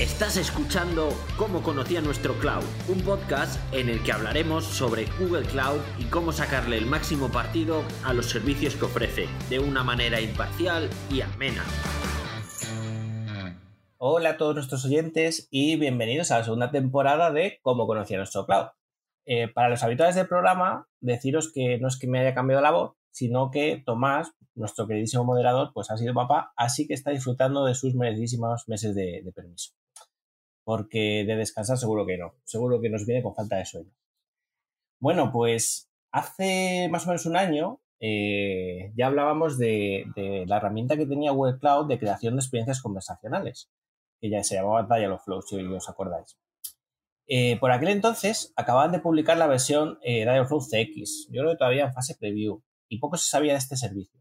Estás escuchando Cómo conocía nuestro cloud, un podcast en el que hablaremos sobre Google Cloud y cómo sacarle el máximo partido a los servicios que ofrece, de una manera imparcial y amena. Hola a todos nuestros oyentes y bienvenidos a la segunda temporada de Cómo conocía nuestro cloud. Eh, para los habituales del programa, deciros que no es que me haya cambiado la voz, sino que Tomás, nuestro queridísimo moderador, pues ha sido papá, así que está disfrutando de sus merecidísimos meses de permiso porque de descansar seguro que no, seguro que nos viene con falta de sueño. Bueno, pues hace más o menos un año eh, ya hablábamos de, la herramienta que tenía Google Cloud de creación de experiencias conversacionales, que ya se llamaba Dialogflow, si os acordáis. Eh, por aquel entonces acababan de publicar la versión eh, Dialogflow CX, yo creo que todavía en fase preview, y poco se sabía de este servicio.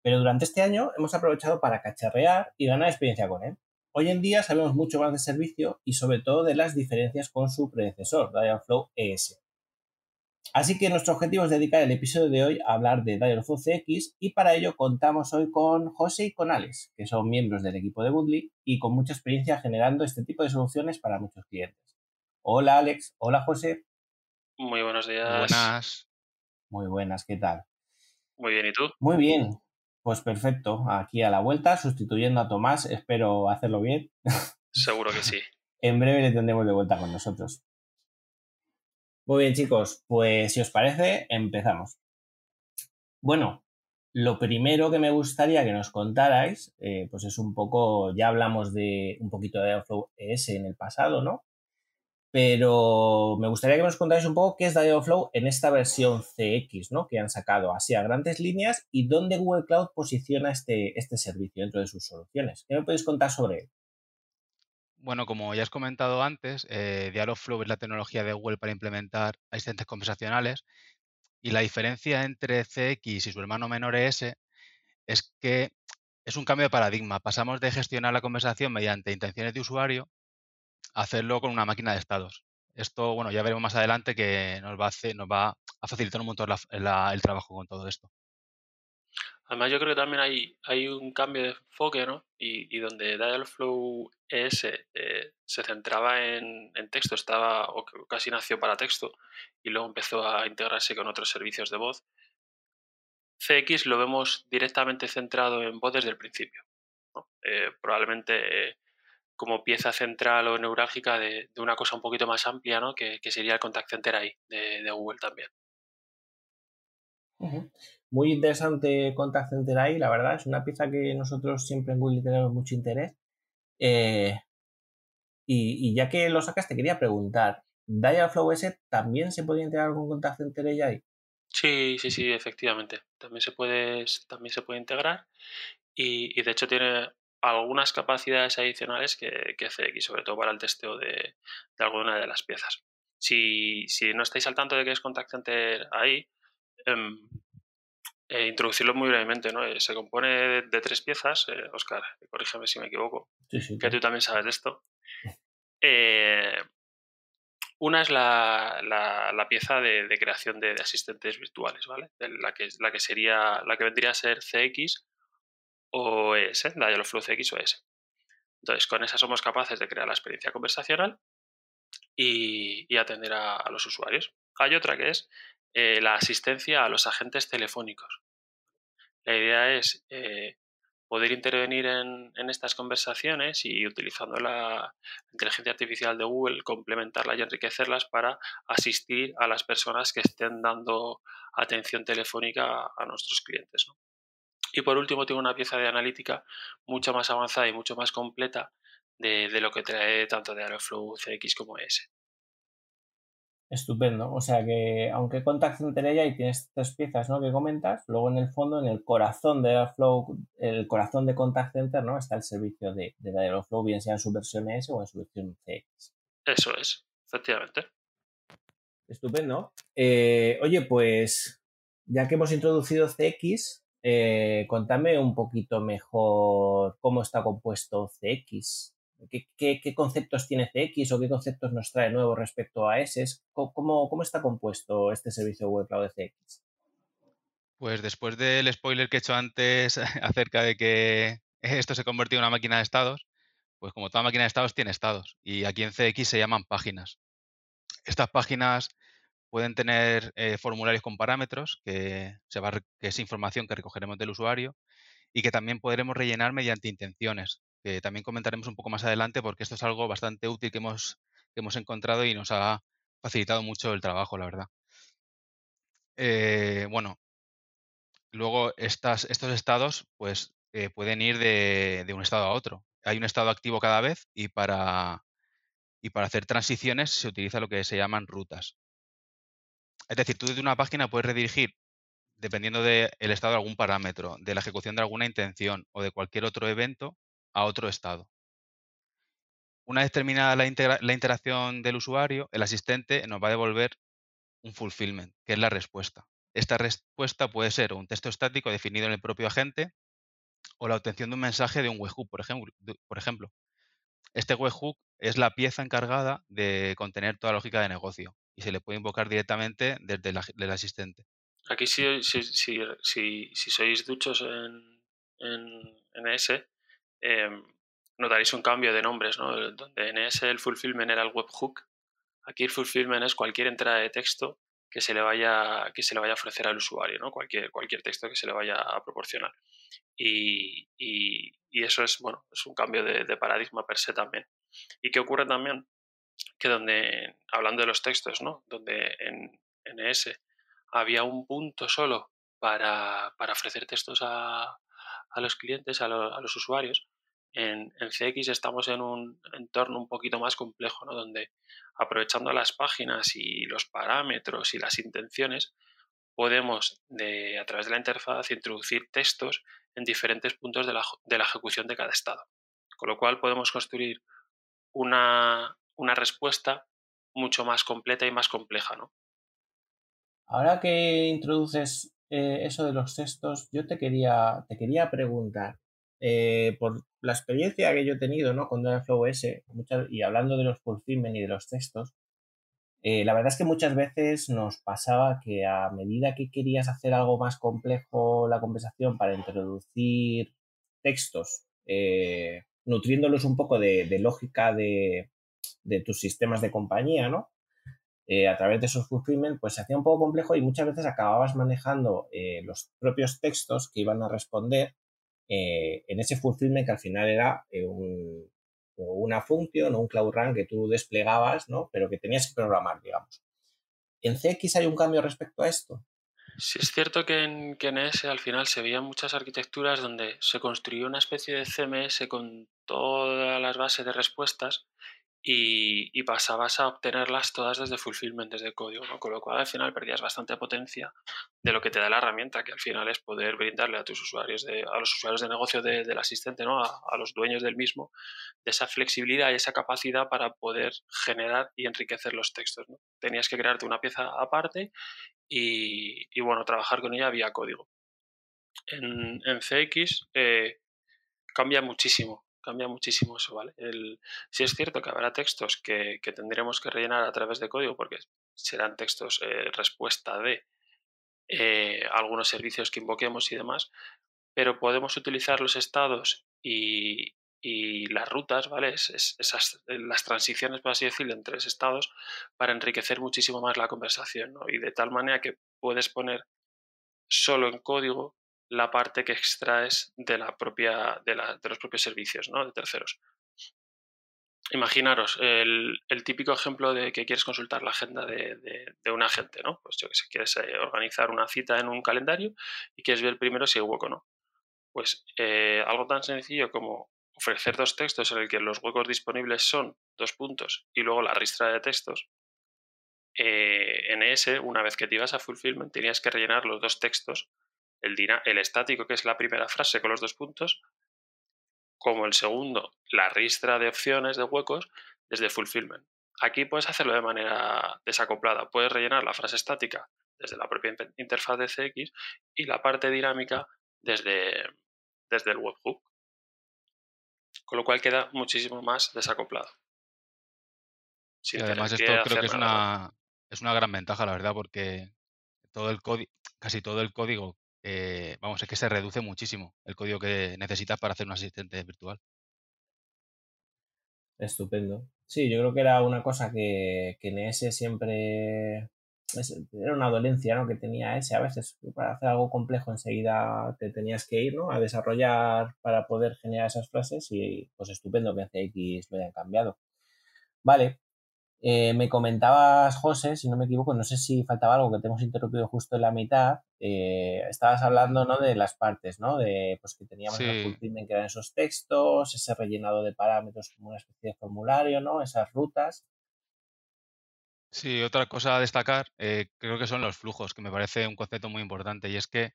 Pero durante este año hemos aprovechado para cacharrear y ganar experiencia con él. Hoy en día sabemos mucho más de servicio y sobre todo de las diferencias con su predecesor, Dialogflow ES. Así que nuestro objetivo es dedicar el episodio de hoy a hablar de Dialogflow CX y para ello contamos hoy con José y con Alex, que son miembros del equipo de Woodley y con mucha experiencia generando este tipo de soluciones para muchos clientes. Hola Alex, hola José. Muy buenos días. buenas. Muy buenas, ¿qué tal? Muy bien, ¿y tú? Muy bien, pues perfecto, aquí a la vuelta, sustituyendo a Tomás, espero hacerlo bien. Seguro que sí. en breve le tendremos de vuelta con nosotros. Muy bien, chicos, pues si os parece, empezamos. Bueno, lo primero que me gustaría que nos contarais, eh, pues es un poco, ya hablamos de un poquito de Airflow ES en el pasado, ¿no? Pero me gustaría que nos contáis un poco qué es Dialogflow en esta versión CX, ¿no? Que han sacado así a grandes líneas y dónde Google Cloud posiciona este, este servicio dentro de sus soluciones. ¿Qué me podéis contar sobre él? Bueno, como ya has comentado antes, eh, Dialogflow es la tecnología de Google para implementar asistentes conversacionales y la diferencia entre CX y su hermano menor ES es que es un cambio de paradigma. Pasamos de gestionar la conversación mediante intenciones de usuario hacerlo con una máquina de estados. Esto, bueno, ya veremos más adelante que nos va a, hacer, nos va a facilitar un montón el trabajo con todo esto. Además, yo creo que también hay, hay un cambio de enfoque, ¿no? Y, donde Dialogflow ES eh, se centraba en, texto, estaba o casi nació para texto y luego empezó a integrarse con otros servicios de voz. CX lo vemos directamente centrado en voz desde el principio. Eh, probablemente como pieza central o neurálgica de, una cosa un poquito más amplia, ¿no? Que, sería el contact center ahí de, Google también. Muy interesante Contact Center ahí, la verdad, es una pieza que nosotros siempre en Google tenemos mucho interés. Eh, y, ya que lo sacas, te quería preguntar, Dialogflow S también se puede integrar con Contact Center ahí? Sí, sí, sí, efectivamente. También se puede, también se puede integrar. Y, y de hecho tiene algunas capacidades adicionales que, que CX, sobre todo para el testeo de, alguna de las piezas. Si, no estáis al tanto de que es Contact Center ahí, em, eh, introducirlo muy brevemente. ¿no? Eh, se compone de, tres piezas. Oscar, eh, corrígeme si me equivoco, que tú también sabes de esto. una es la, pieza de, creación de, asistentes virtuales, ¿vale? la, que, la que sería, la que vendría a ser CX o ES, Dialogflow CX. Entonces, con esa somos capaces de crear la experiencia conversacional y, atender a, los usuarios. Hay otra que es eh, la asistencia a los agentes telefónicos. La idea es eh, poder intervenir en, estas conversaciones y utilizando la inteligencia artificial de Google, complementarla y enriquecerlas para asistir a las personas que estén dando atención telefónica a, nuestros clientes. Y por último, tengo una pieza de analítica mucho más avanzada y mucho más completa de, lo que trae tanto de Aeroflow CX como ES. Estupendo. O sea que, aunque Contact Center ella y tienes tres piezas ¿no? que comentas, luego en el fondo, en el corazón de Aeroflow, el corazón de Contact Center, ¿no? Está el servicio de, de Aeroflow, bien sea en su versión ES o en su versión CX. Eso es, efectivamente. Estupendo. Eh, oye, pues ya que hemos introducido CX, eh, contame un poquito mejor cómo está compuesto CX. ¿Qué, conceptos tiene CX o qué conceptos nos trae nuevo respecto a ese? ¿Cómo, está compuesto este servicio web cloud de CX? Pues después del spoiler que he hecho antes acerca de que esto se convertido en una máquina de estados, Pues como toda máquina de estados tiene estados y aquí en CX se llaman páginas. Estas páginas pueden tener eh, formularios con parámetros, que, es información que recogeremos del usuario y que también podremos rellenar mediante intenciones, que también comentaremos un poco más adelante porque esto es algo bastante útil que hemos, que hemos encontrado y nos ha facilitado mucho el trabajo, la verdad. Eh, bueno, luego estas, estos estados pues, eh, pueden ir de, un estado a otro. Hay un estado activo cada vez y para, y para hacer transiciones se utiliza lo que se llaman rutas. Es decir, tú desde una página puedes redirigir, dependiendo del estado de algún parámetro, de la ejecución de alguna intención o de cualquier otro evento, a otro estado. Una vez terminada la, interacción del usuario, el asistente nos va a devolver un fulfillment, que es la respuesta. Esta respuesta puede ser un texto estático definido en el propio agente o la obtención de un mensaje de un webhook, por ejemplo. Por ejemplo. Este webhook es la pieza encargada de contener toda la lógica de negocio y se le puede invocar directamente desde el, asistente. Aquí si, si, si, si, sois duchos en, en, NS, em, notaréis un cambio de nombres, ¿no? Donde NS el fulfillment era el webhook, aquí el fulfillment es cualquier entrada de texto que se le vaya, que se le vaya a ofrecer al usuario, ¿no? cualquier, cualquier texto que se le vaya a proporcionar. Y, y, eso es, bueno, es un cambio de, paradigma per se también. ¿Y qué ocurre también? Que donde, hablando de los textos, ¿no? Donde en, en ES había un punto solo para, para ofrecer textos a, a los clientes, a, a los usuarios, en, en, CX estamos en un entorno un poquito más complejo, ¿no? donde aprovechando las páginas y los parámetros y las intenciones, podemos de, a través de la interfaz introducir textos en diferentes puntos de la, de la ejecución de cada estado. Con lo cual podemos construir una, una respuesta mucho más completa y más compleja. ¿no? Ahora que introduces eh, eso de los textos, yo te quería, te quería preguntar, eh, por la experiencia que yo he tenido ¿no? con DevFlowOS, y hablando de los fulfillment y de los textos, eh, la verdad es que muchas veces nos pasaba que a medida que querías hacer algo más complejo la conversación para introducir textos, nutriéndolos un poco de, lógica de, tus sistemas de compañía, ¿no? a través de esos fulfillment, pues se hacía un poco complejo y muchas veces acababas manejando los propios textos que iban a responder eh, en ese fulfillment que al final era eh, una función o un Cloud Run que tú desplegabas, ¿no? Pero que tenías que programar, digamos. ¿En CX hay un cambio respecto a esto? Sí, es cierto que en, que en ES al final se veían muchas arquitecturas donde se construyó una especie de CMS con todas las bases de respuestas y, pasabas a obtenerlas todas desde fulfillment, desde código, ¿no? con lo cual al final perdías bastante potencia de lo que te da la herramienta, que al final es poder brindarle a tus usuarios, de, a los usuarios de negocio del asistente, ¿no? A, los dueños del mismo, de esa flexibilidad y esa capacidad para poder generar y enriquecer los textos. ¿no? Tenías que crearte una pieza aparte y, y bueno, trabajar con ella vía código. En, en CX eh, cambia muchísimo cambia muchísimo eso, ¿vale? El, sí es cierto que habrá textos que, tendremos que rellenar a través de código porque serán textos eh, respuesta de eh, algunos servicios que invoquemos y demás, pero podemos utilizar los estados y, las rutas, ¿vale? esas, las transiciones, por así decirlo, entre estados para enriquecer muchísimo más la conversación, ¿no? Y de tal manera que puedes poner solo en código la parte que extraes de, la propia, de, los propios servicios ¿no? de terceros. Imaginaros el, típico ejemplo de que quieres consultar la agenda de, un agente, ¿no? Pues yo que sé, quieres eh, organizar una cita en un calendario y quieres ver primero si hay hueco o no. Pues eh, algo tan sencillo como ofrecer dos textos en el que los huecos disponibles son dos puntos y luego la ristra de textos. Eh, en ese, una vez que te ibas a fulfillment, tenías que rellenar los dos textos el, estático, que es la primera frase con los dos puntos, como el segundo, la ristra de opciones de huecos desde fulfillment. Aquí puedes hacerlo de manera desacoplada. Puedes rellenar la frase estática desde la propia interfaz de CX y la parte dinámica desde, desde el webhook. Con lo cual queda muchísimo más desacoplado. además esto creo que es una, es una gran ventaja, la verdad, porque todo el casi todo el código eh, vamos, es que se reduce muchísimo el código que necesitas para hacer un asistente virtual. Estupendo. Sí, yo creo que era una cosa que, que en ES siempre era una dolencia ¿no? que tenía ese. A veces para hacer algo complejo enseguida te tenías que ir ¿no? a desarrollar para poder generar esas frases y pues estupendo que en CX lo hayan cambiado. Vale, eh, me comentabas, José, si no me equivoco, no sé si faltaba algo que te hemos interrumpido justo en la mitad. Eh, estabas hablando ¿no? de las partes, ¿no? De pues que teníamos el que eran esos textos, ese rellenado de parámetros como una especie de formulario, ¿no? Esas rutas. Sí, otra cosa a destacar eh, creo que son los flujos, que me parece un concepto muy importante y es que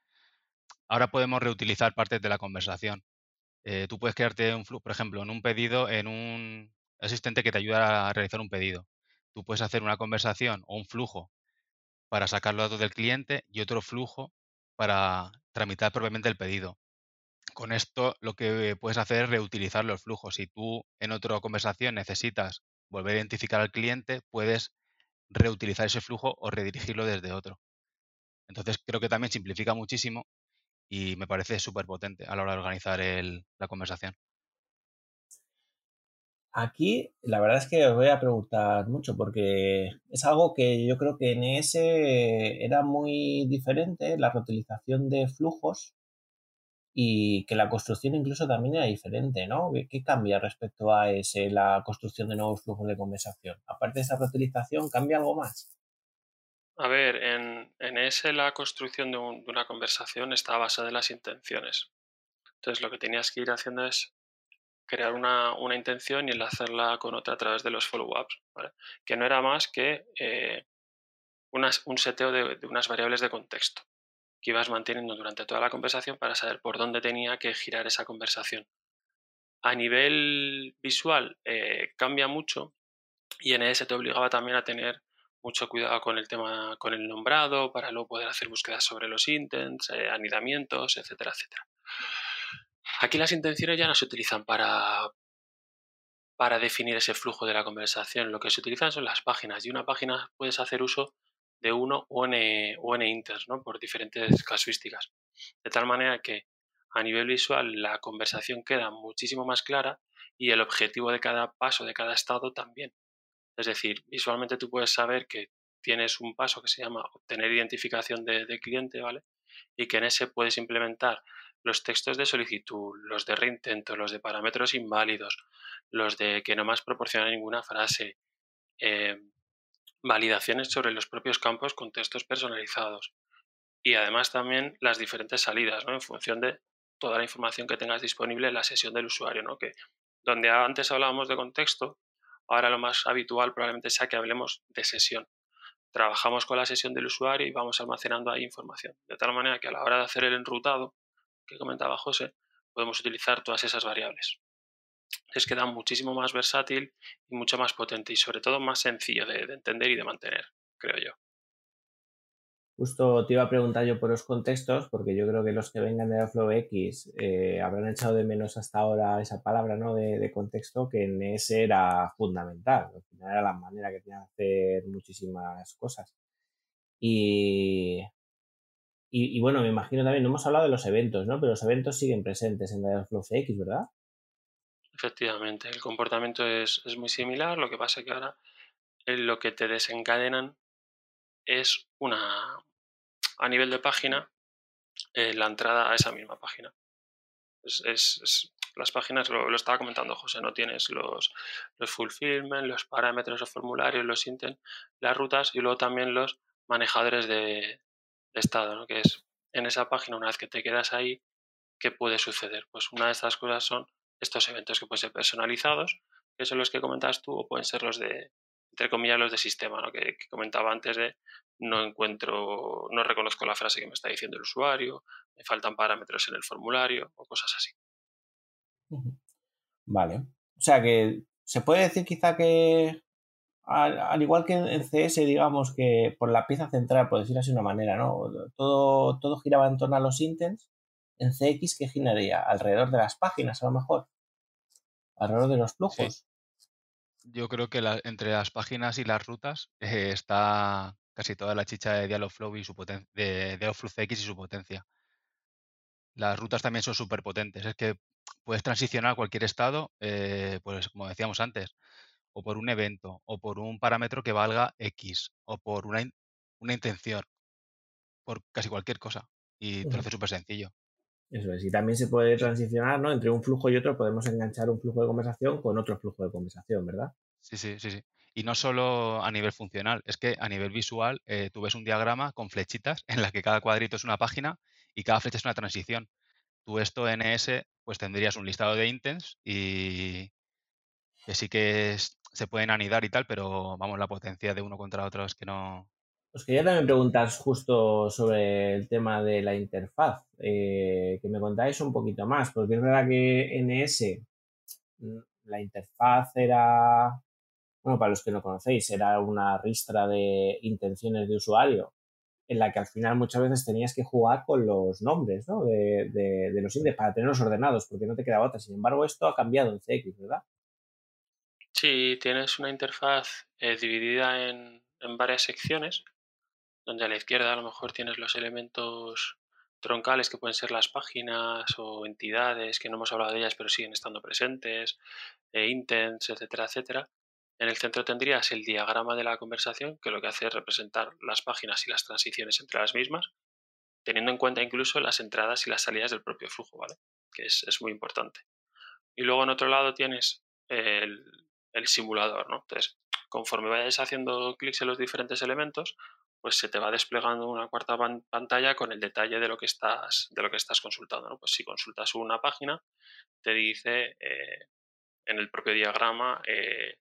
ahora podemos reutilizar partes de la conversación. tú puedes crearte un flujo, por ejemplo, en un pedido, en un asistente que te ayuda a realizar un pedido tú puedes hacer una conversación o un flujo para sacar los datos del cliente y otro flujo para tramitar propiamente el pedido. Con esto lo que puedes hacer es reutilizar los flujos. Si tú en otra conversación necesitas volver a identificar al cliente, puedes reutilizar ese flujo o redirigirlo desde otro. Entonces creo que también simplifica muchísimo y me parece súper potente a la hora de organizar la conversación. Aquí la verdad es que os voy a preguntar mucho porque es algo que yo creo que en ES era muy diferente, la reutilización de flujos y que la construcción incluso también era diferente, ¿no? ¿Qué, cambia respecto a ese, la construcción de nuevos flujos de conversación? Aparte de esa reutilización, ¿cambia algo más? A ver, en, en ES la construcción de, de una conversación está basada en las intenciones. Entonces lo que tenías que ir haciendo es crear una, intención y enlazarla con otra a través de los follow-ups, que no era más que eh, un seteo de, unas variables de contexto que ibas manteniendo durante toda la conversación para saber por dónde tenía que girar esa conversación. A nivel visual eh, cambia mucho y en ese te obligaba también a tener mucho cuidado con el tema, con el nombrado, para luego poder hacer búsquedas sobre los intents, eh, anidamientos, etcétera, etcétera. Aquí las intenciones ya no se utilizan para, para definir ese flujo de la conversación. Lo que se utilizan son las páginas y una página puedes hacer uso de uno o n, o n inters, ¿no? por diferentes casuísticas. De tal manera que a nivel visual la conversación queda muchísimo más clara y el objetivo de cada paso, de cada estado también. Es decir, visualmente tú puedes saber que tienes un paso que se llama obtener identificación de, de cliente, ¿vale? Y que en ese puedes implementar los textos de solicitud, los de reintento, los de parámetros inválidos, los de que no más proporciona ninguna frase, eh, validaciones sobre los propios campos con textos personalizados y además también las diferentes salidas ¿no? en función de toda la información que tengas disponible en la sesión del usuario, ¿no? que donde antes hablábamos de contexto, ahora lo más habitual probablemente sea que hablemos de sesión. Trabajamos con la sesión del usuario y vamos almacenando ahí información, de tal manera que a la hora de hacer el enrutado que comentaba José, podemos utilizar todas esas variables. Es queda muchísimo más versátil y mucho más potente y sobre todo más sencillo de, entender y de mantener, creo yo. Justo te iba a preguntar yo por los contextos, porque yo creo que los que vengan de Airflow X eh, habrán echado de menos hasta ahora esa palabra ¿no? de, contexto, que en ese era fundamental. Era la manera que tenía de hacer muchísimas cosas. Y y, bueno, me imagino también, no hemos hablado de los eventos, ¿no? Pero los eventos siguen presentes en Dialogflow CX, ¿verdad? Efectivamente, el comportamiento es, muy similar, lo que pasa es que ahora lo que te desencadenan es una, a nivel de página, eh, la entrada a esa misma página. Es, las páginas, lo, estaba comentando José, no tienes los, los fulfillment, los parámetros, los formularios, los intent, las rutas y luego también los manejadores de, estado, ¿no? que es en esa página, una vez que te quedas ahí, ¿qué puede suceder? Pues una de estas cosas son estos eventos que pueden ser personalizados, que son los que comentas tú, o pueden ser los de, entre comillas, los de sistema, ¿no? que, comentaba antes de no encuentro, no reconozco la frase que me está diciendo el usuario, me faltan parámetros en el formulario o cosas así. Vale. O sea que se puede decir quizá que al, igual que en CS, digamos que por la pieza central, por decirlo así de una manera, ¿no? Todo, todo giraba en torno a los intents. En CX, ¿qué giraría? Alrededor de las páginas, a lo mejor. Alrededor de los flujos. Yo creo que entre las páginas y las rutas eh, está casi toda la chicha de Dialogflow y su de Dialogflow CX y su potencia. las rutas también son súper potentes. Es que puedes transicionar a cualquier estado, eh, pues como decíamos antes, o por un evento, o por un parámetro que valga X, o por una, una intención, por casi cualquier cosa. Y te lo hace súper sencillo. Eso es. Y también se puede transicionar, ¿no? Entre un flujo y otro podemos enganchar un flujo de conversación con otro flujo de conversación, ¿verdad? Sí, sí, sí, sí. Y no solo a nivel funcional, es que a nivel visual eh, tú ves un diagrama con flechitas en la que cada cuadrito es una página y cada flecha es una transición. Tú esto en ES pues tendrías un listado de intents y que sí que se pueden anidar y tal, pero vamos, la potencia de uno contra otro es que no, os quería también preguntar justo sobre el tema de la interfaz, eh, que me contáis un poquito más, porque es verdad que NS, mm, la interfaz era, bueno, para los que no conocéis, era una ristra de intenciones de usuario, en la que al final muchas veces tenías que jugar con los nombres ¿no? de, de, los índices para tenerlos ordenados, porque no te quedaba otra. Sin embargo, esto ha cambiado en CX, ¿verdad? Sí, tienes una interfaz eh, dividida en, en varias secciones donde a la izquierda a lo mejor tienes los elementos troncales que pueden ser las páginas o entidades, que no hemos hablado de ellas pero siguen estando presentes, e intents, etcétera, etcétera. En el centro tendrías el diagrama de la conversación, que lo que hace es representar las páginas y las transiciones entre las mismas, teniendo en cuenta incluso las entradas y las salidas del propio flujo, ¿vale? Que es, muy importante. Y luego en otro lado tienes el, el simulador, ¿no? Entonces, conforme vayas haciendo clics en los diferentes elementos, pues se te va desplegando una cuarta pantalla con el detalle de lo que estás, de lo que estás consultando. Pues si consultas una página, te dice eh, en el propio diagrama eh,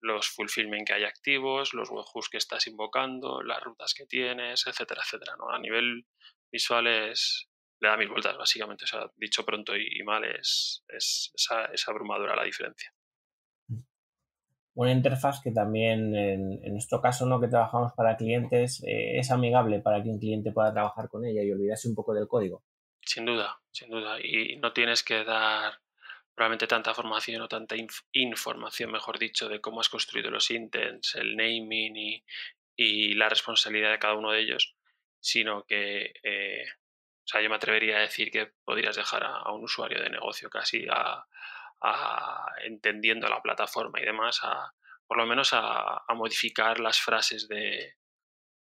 los fulfillment que hay activos, los webhooks que estás invocando, las rutas que tienes, etcétera, etcétera. ¿no? A nivel visual es, le da mil vueltas, básicamente. O sea, dicho pronto y, mal, es, es, es abrumadora la diferencia una interfaz que también en, nuestro caso no que trabajamos para clientes eh, es amigable para que un cliente pueda trabajar con ella y olvidarse un poco del código. Sin duda, sin duda. Y no tienes que dar probablemente tanta formación o tanta información, mejor dicho, de cómo has construido los intents, el naming y, y la responsabilidad de cada uno de ellos, sino que, eh, o sea, yo me atrevería a decir que podrías dejar a un usuario de negocio casi a, entendiendo la plataforma y demás, a, por lo menos a, modificar las frases de,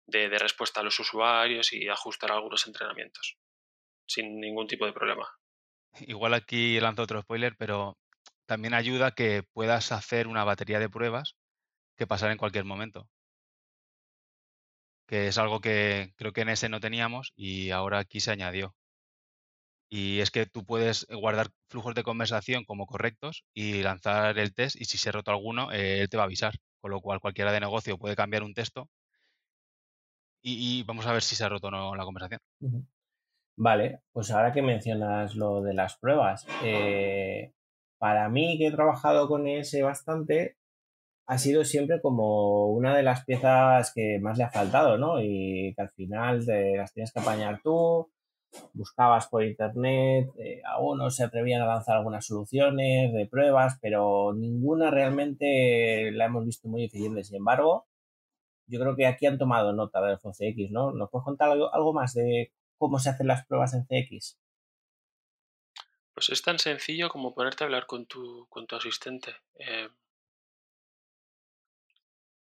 de, respuesta a los usuarios y ajustar algunos entrenamientos sin ningún tipo de problema. Igual aquí lanzo otro spoiler, pero también ayuda a que puedas hacer una batería de pruebas que pasar en cualquier momento. Que es algo que creo que en ese no teníamos y ahora aquí se añadió. Y es que tú puedes guardar flujos de conversación como correctos y lanzar el test y si se ha roto alguno, eh, él te va a avisar. Con lo cual cualquiera de negocio puede cambiar un texto y, vamos a ver si se ha roto o no la conversación. Vale, pues ahora que mencionas lo de las pruebas, eh, para mí que he trabajado con ese bastante, ha sido siempre como una de las piezas que más le ha faltado, ¿no? Y que al final te las tienes que apañar tú, buscabas por internet, eh, se atrevían a lanzar algunas soluciones de pruebas, pero ninguna realmente la hemos visto muy eficiente. Sin embargo, yo creo que aquí han tomado nota del CX, ¿no? ¿Nos puedes contar algo, más de cómo se hacen las pruebas en CX? Pues es tan sencillo como ponerte a hablar con tu, con tu asistente. Eh,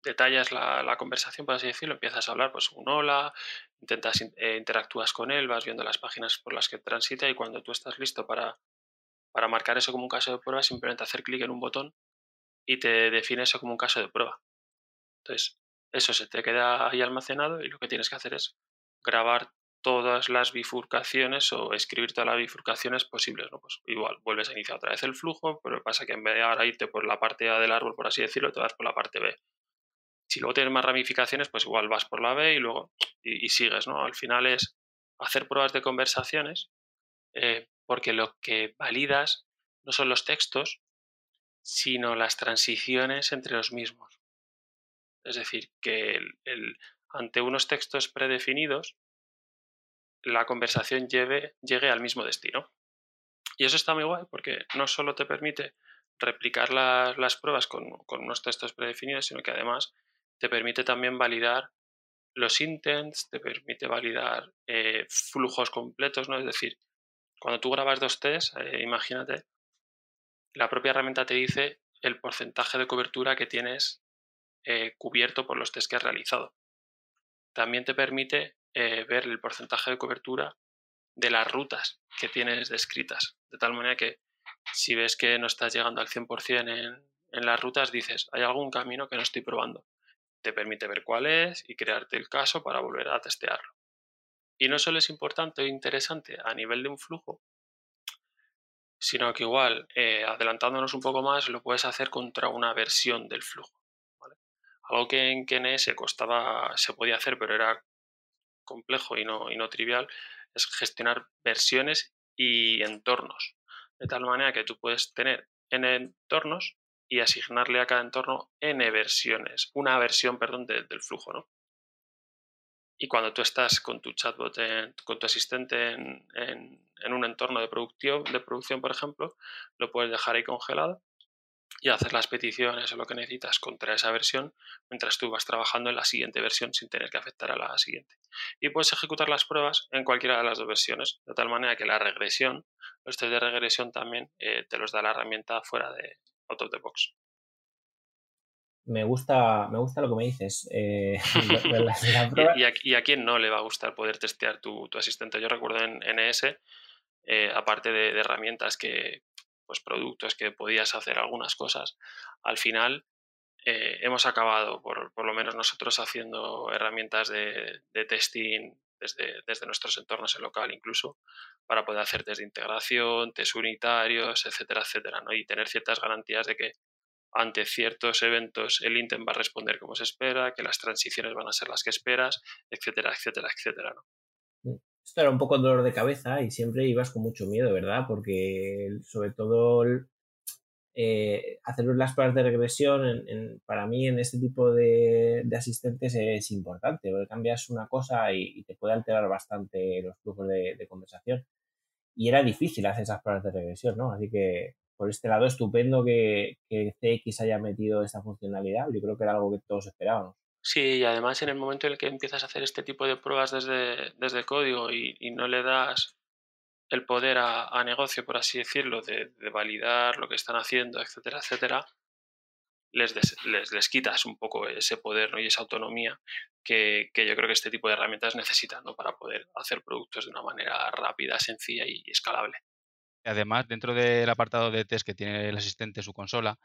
detallas la, conversación, por así decirlo, empiezas a hablar, pues un hola, intentas, eh, interactúas con él, vas viendo las páginas por las que transita y cuando tú estás listo para, para marcar eso como un caso de prueba, simplemente hacer clic en un botón y te define eso como un caso de prueba. Entonces, eso se te queda ahí almacenado y lo que tienes que hacer es grabar todas las bifurcaciones o escribir todas las bifurcaciones posibles. ¿no? Pues igual, vuelves a iniciar otra vez el flujo, pero pasa que en vez de ahora irte por la parte A del árbol, por así decirlo, te vas por la parte B. Si luego tienes más ramificaciones, pues igual vas por la B y luego y, sigues, ¿no? Al final es hacer pruebas de conversaciones eh, porque lo que validas no son los textos, sino las transiciones entre los mismos. Es decir, que ante unos textos predefinidos, la conversación lleve, llegue al mismo destino. Y eso está muy guay porque no solo te permite replicar las pruebas con, con, unos textos predefinidos, sino que además te permite también validar los intents, te permite validar eh, flujos completos, ¿no? Es decir, Cuando tú grabas dos tests, eh, imagínate, la propia herramienta te dice el porcentaje de cobertura que tienes eh, cubierto por los tests que has realizado. También te permite eh, ver el porcentaje de cobertura de las rutas que tienes descritas, de tal manera que si ves que no estás llegando al 100% en, en las rutas, dices, hay algún camino que no estoy probando. Te permite ver cuál es y crearte el caso para volver a testearlo. Y no solo es importante o interesante a nivel de un flujo, sino que igual, eh, adelantándonos un poco más, lo puedes hacer contra una versión del flujo. Algo que en KNS costaba, se podía hacer, pero era complejo y no, y no trivial, es gestionar versiones y entornos. De tal manera que tú puedes tener n entornos y asignarle a cada entorno n versiones, una versión, perdón, del flujo, ¿no? Y cuando tú estás con tu chatbot, con tu asistente en, en, un entorno de producción, de producción, por ejemplo, lo puedes dejar ahí congelado y hacer las peticiones o lo que necesitas contra esa versión mientras tú vas trabajando en la siguiente versión sin tener que afectar a la siguiente. Y puedes ejecutar las pruebas en cualquiera de las dos versiones, de tal manera que la regresión, los test de regresión también eh, te los da la herramienta fuera de out of the box me gusta, me gusta lo que me dices. Eh, ¿Y, a, quién no le va a gustar poder testear tu, asistente? Yo recuerdo en NS, eh, aparte de, herramientas que, pues productos que podías hacer algunas cosas, al final eh, hemos acabado, por, por, lo menos nosotros, haciendo herramientas de, de testing desde, nuestros entornos en local incluso, para poder hacer test de integración, test unitarios, etcétera, etcétera, ¿no? y tener ciertas garantías de que ante ciertos eventos el Intent va a responder como se espera, que las transiciones van a ser las que esperas, etcétera, etcétera, etcétera. ¿no? Mm, esto era un poco dolor de cabeza y siempre ibas con mucho miedo, ¿verdad? Porque sobre todo eh, hacer las pruebas de regresión para mí en este tipo de, asistentes es importante, porque cambias una cosa y, te puede alterar bastante los flujos de, conversación. Y era difícil hacer esas pruebas de regresión, ¿no? Así que por este lado, estupendo que, CX haya metido esta funcionalidad. Yo creo que era algo que todos esperábamos. Sí, y además en el momento en el que empiezas a hacer este tipo de pruebas desde, código y, no le das el poder a, negocio, por así decirlo, de, validar lo que están haciendo, etcétera, etcétera, les, les, les, quitas un poco ese poder y esa autonomía que, yo creo que este tipo de herramientas necesitan para poder hacer productos de una manera rápida, sencilla y escalable. Además, dentro del apartado de test que tiene el asistente en su consola,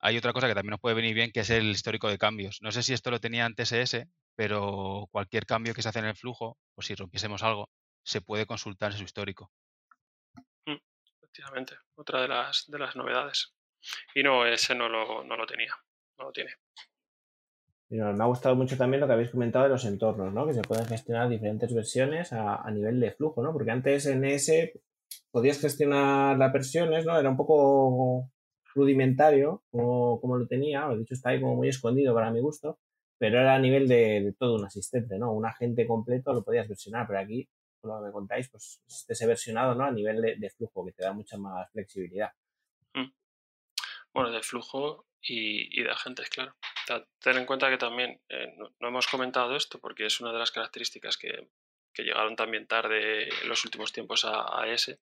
hay otra cosa que también nos puede venir bien, que es el histórico de cambios. No sé si esto lo tenía antes ES, pero cualquier cambio que se hace en el flujo, o si rompiésemos algo, se puede consultar en su histórico. Mm, efectivamente, otra de las, de las novedades. Y no, ese no lo, no lo tenía, no lo tiene. me ha gustado mucho también lo que habéis comentado de los entornos, ¿no? Que se pueden gestionar diferentes versiones a, a nivel de flujo, ¿no? Porque antes en ES podías gestionar las versiones, ¿no? Era un poco rudimentario como, lo tenía, de hecho está ahí como muy escondido para mi gusto, pero era a nivel de, todo un asistente, ¿no? Un agente completo lo podías versionar, pero aquí, como me contáis, pues esté versionado, ¿no? A nivel de, flujo, que te da mucha más flexibilidad. Mm. Bueno, de flujo y, de agentes, claro. Ten en cuenta que también eh, no, hemos comentado esto porque es una de las características que, llegaron también tarde en los últimos tiempos a, ese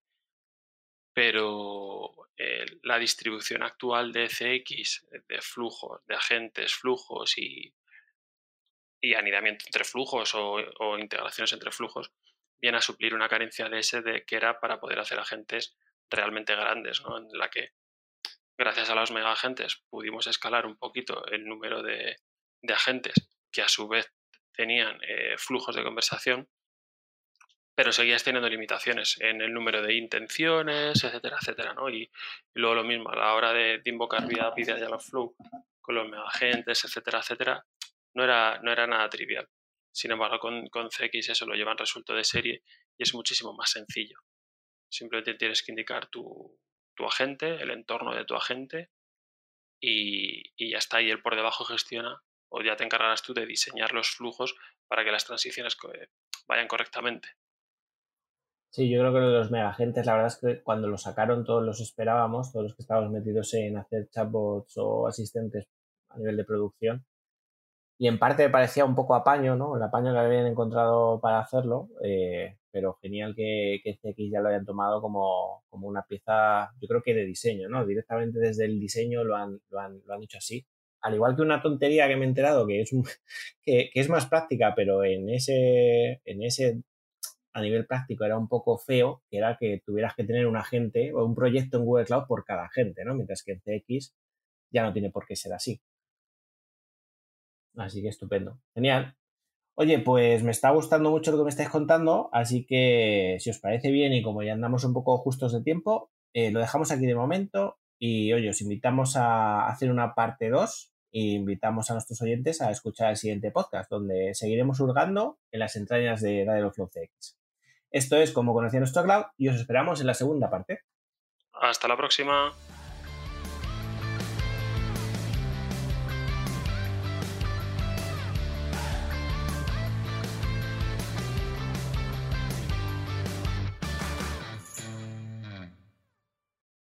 pero eh, la distribución actual de CX, de flujos, de agentes, flujos y, y anidamiento entre flujos o, integraciones entre flujos, viene a suplir una carencia de ese de que era para poder hacer agentes realmente grandes, ¿no? en la que gracias a los mega agentes pudimos escalar un poquito el número de, agentes que a su vez tenían eh, flujos de conversación pero seguías teniendo limitaciones en el número de intenciones, etcétera, etcétera, ¿no? Y, luego lo mismo, a la hora de, invocar vía PIDE Flow con los megagentes, etcétera, etcétera, no era, no era nada trivial. Sin embargo, con, con CX eso lo llevan resuelto de serie y es muchísimo más sencillo. Simplemente tienes que indicar tu, tu agente, el entorno de tu agente y, y ya está. Y él por debajo gestiona o ya te encargarás tú de diseñar los flujos para que las transiciones vayan correctamente. Sí, yo creo que los megagentes, la verdad es que cuando lo sacaron todos los esperábamos, todos los que estábamos metidos en hacer chatbots o asistentes a nivel de producción. Y en parte me parecía un poco apaño, ¿no? El apaño que habían encontrado para hacerlo, eh, pero genial que, que, CX ya lo hayan tomado como, como, una pieza, yo creo que de diseño, ¿no? Directamente desde el diseño lo han, lo han, lo han hecho así. Al igual que una tontería que me he enterado que es, un, que, que, es más práctica, pero en ese, en ese, a nivel práctico era un poco feo, que era que tuvieras que tener un agente o un proyecto en Google Cloud por cada agente, ¿no? Mientras que en CX ya no tiene por qué ser así. Así que estupendo. Genial. Oye, pues me está gustando mucho lo que me estáis contando, así que si os parece bien y como ya andamos un poco justos de tiempo, eh, lo dejamos aquí de momento y oye, os invitamos a hacer una parte 2 e invitamos a nuestros oyentes a escuchar el siguiente podcast, donde seguiremos hurgando en las entrañas de Dialogflow CX. Esto es como conocía nuestro cloud y os esperamos en la segunda parte. Hasta la próxima.